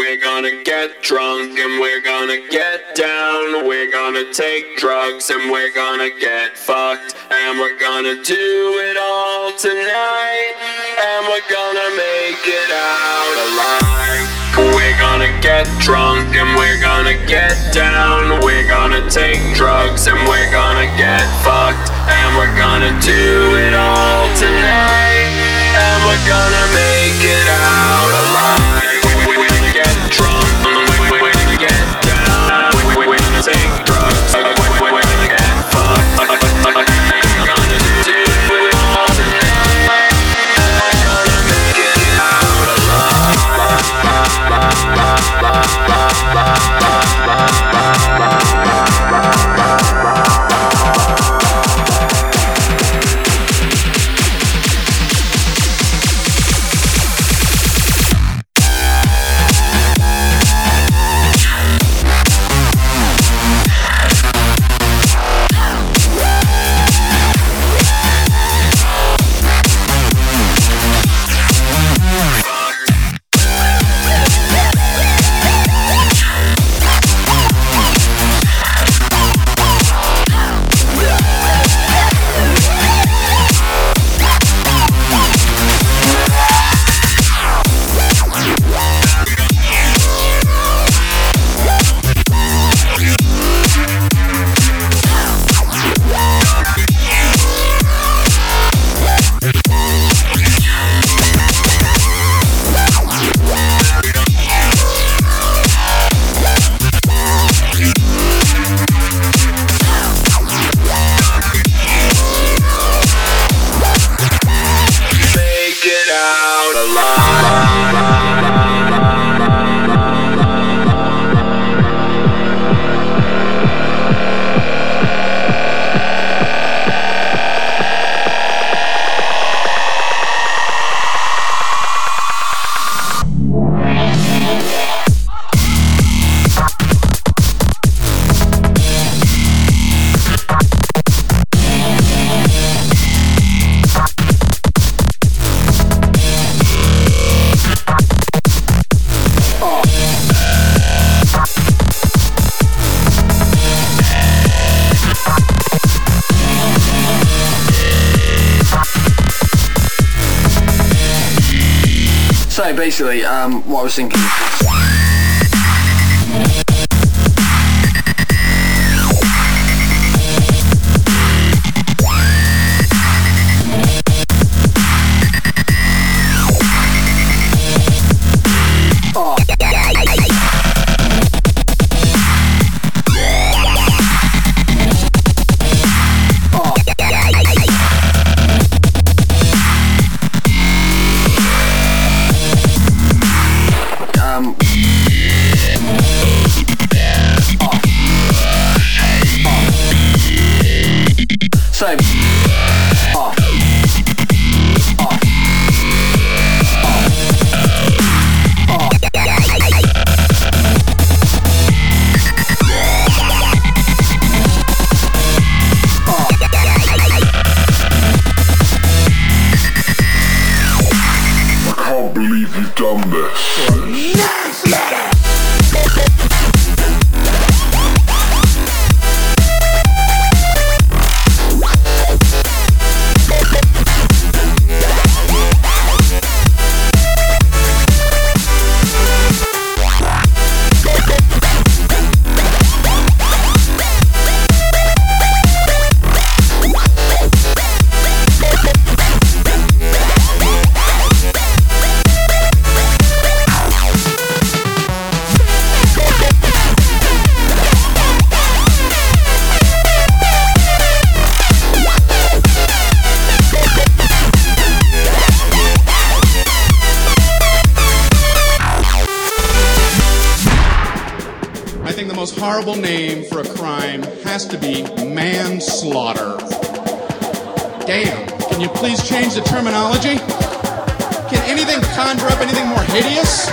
We're gonna get drunk and we're gonna get down. We're gonna take drugs and we're gonna get fucked. And we're gonna do it all tonight. And we're gonna make it out alive. We're gonna get drunk and we're gonna get down. We're gonna take drugs and we're gonna get fucked. And we're gonna do it all tonight. And we're gonna make it out um, what I was thinking. I think the most horrible name for a crime has to be manslaughter. Damn. Can you please change the terminology? Can anything conjure up anything more hideous?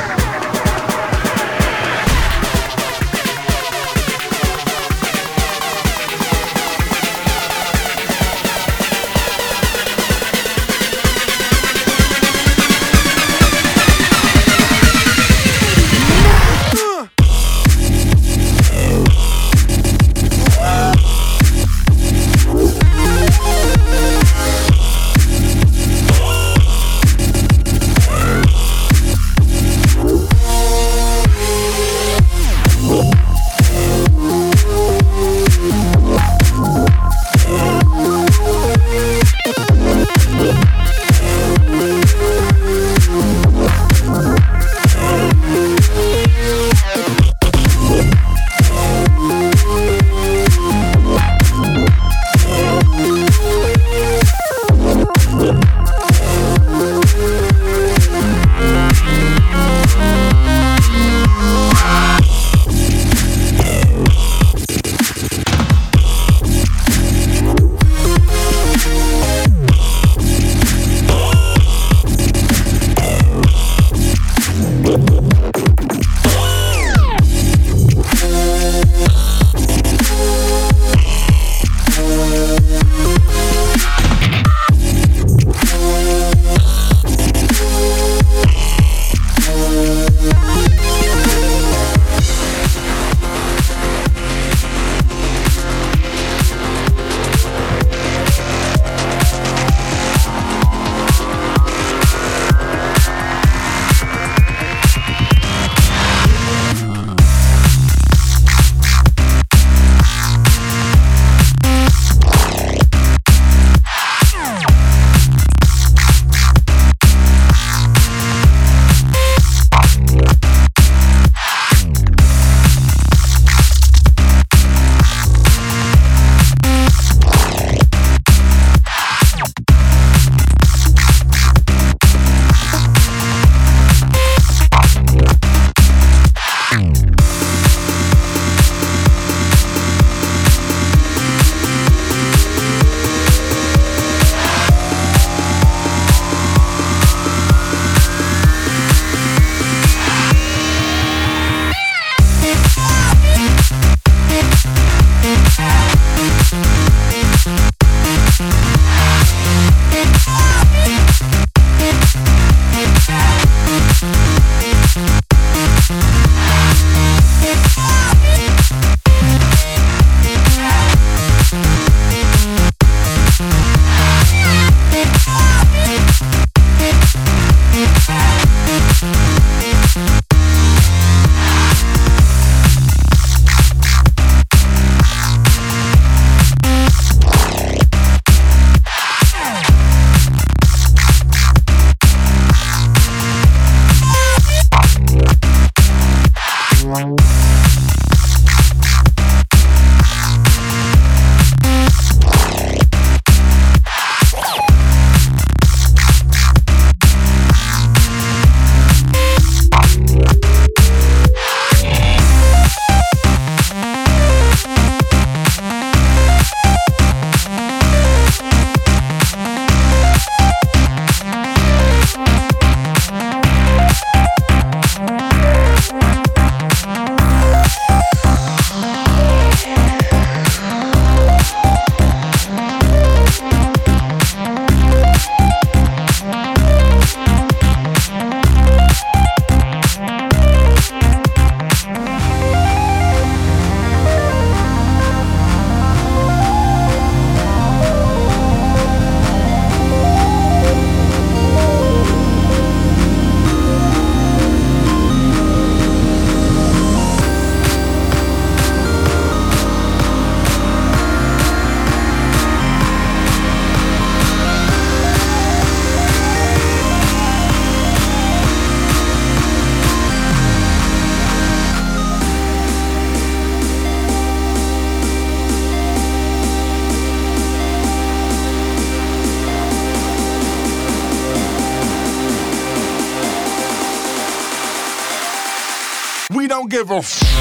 Evil.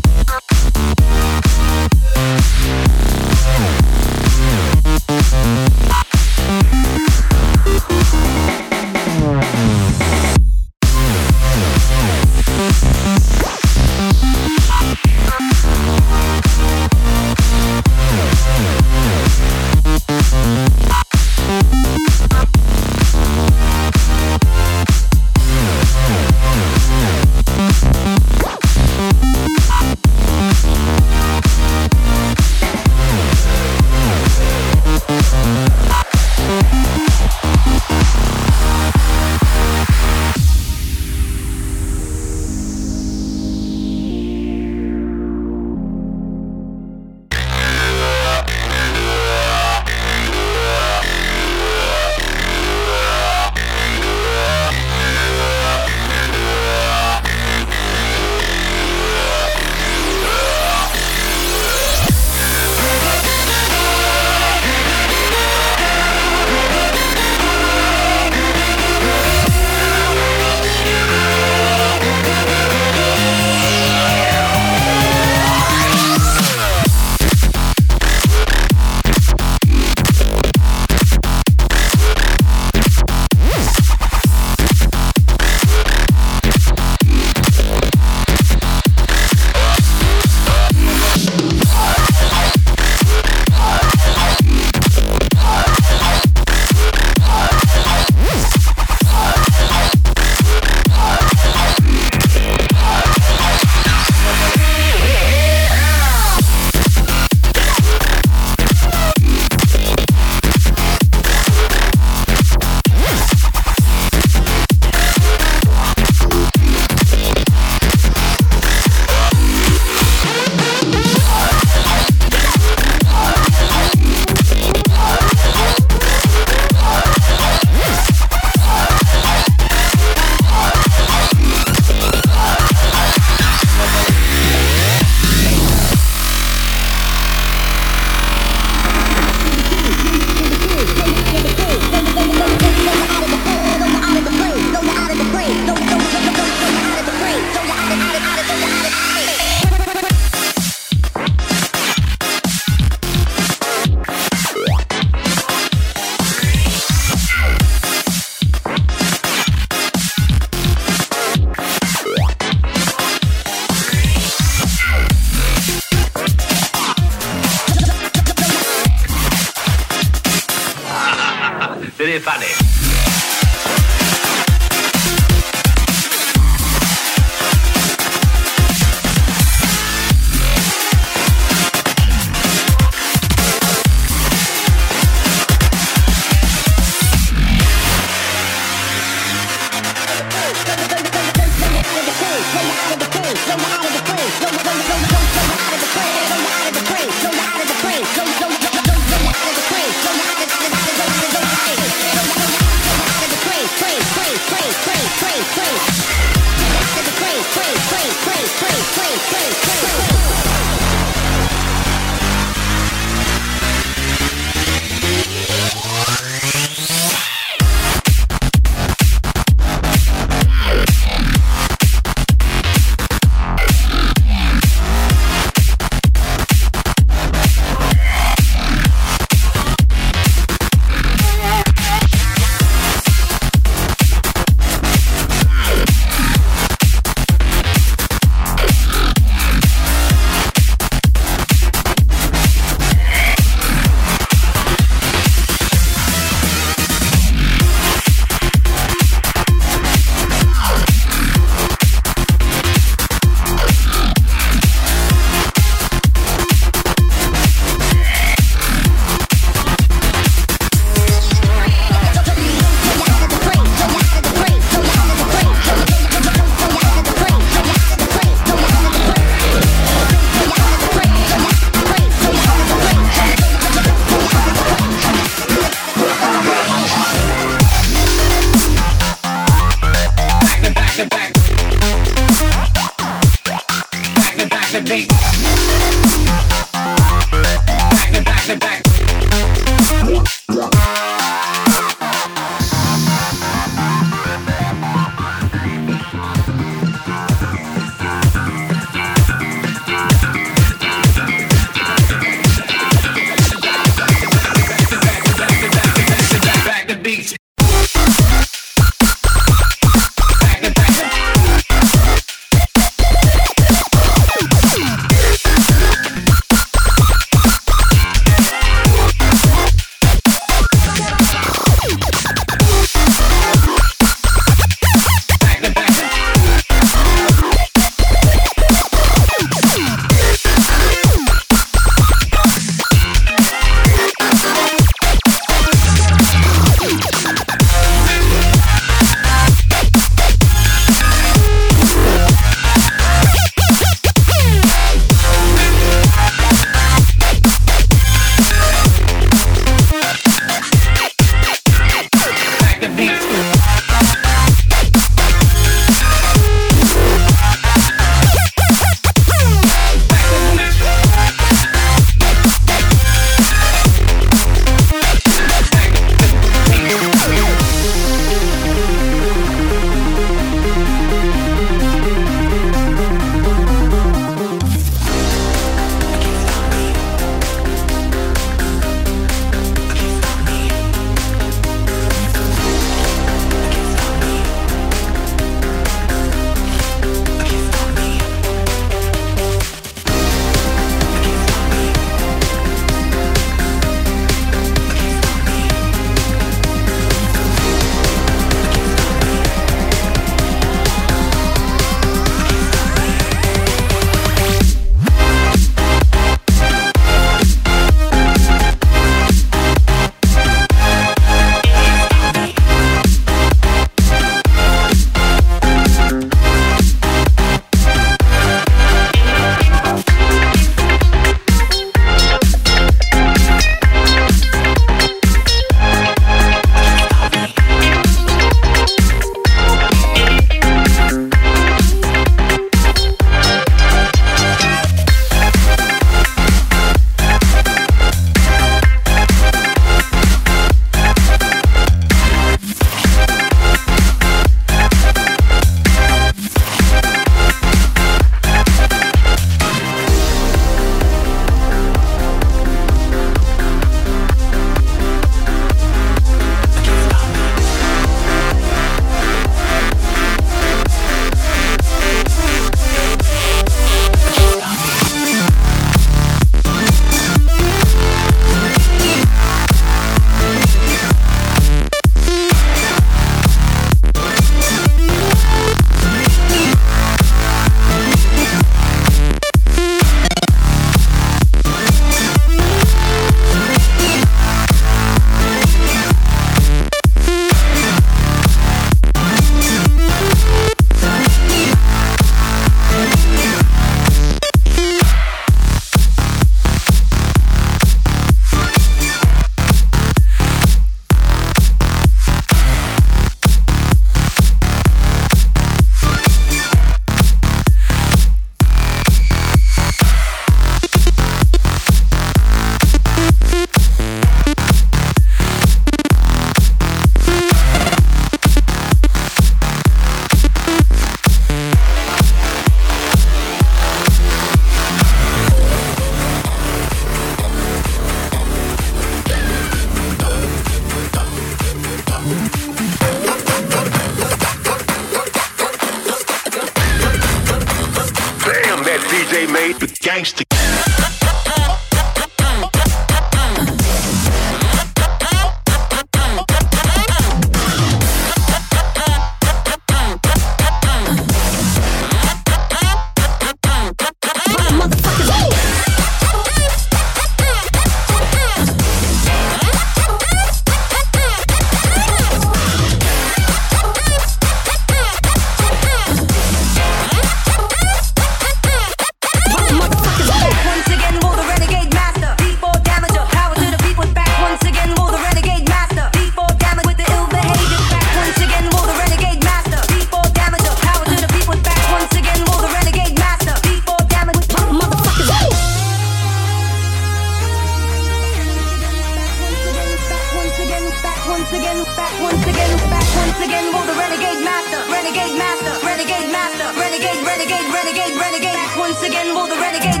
Again, will the renegade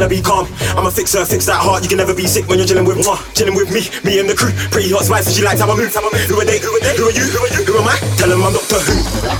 tell her be calm. I'm a fixer, fix her, fix that heart. You can never be sick when you're chilling with moi, chilling with me, me and the crew. Pretty hot spice, she likes how I move. I. Who are they? Who are they? Who are you? Who are you? Who am I? Tell them I'm Doctor. Who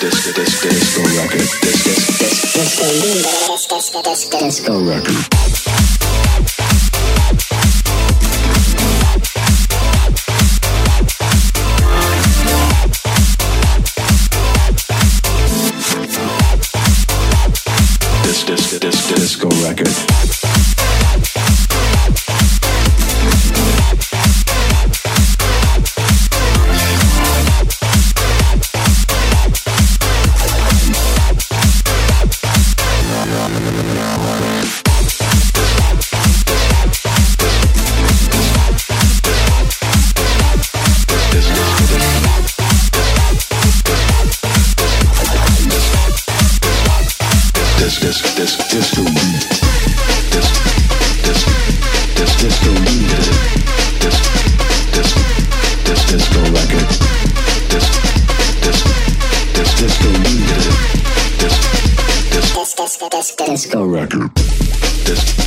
disco, disco, disco record. Disco, disco, disco, disco, disco record. record. This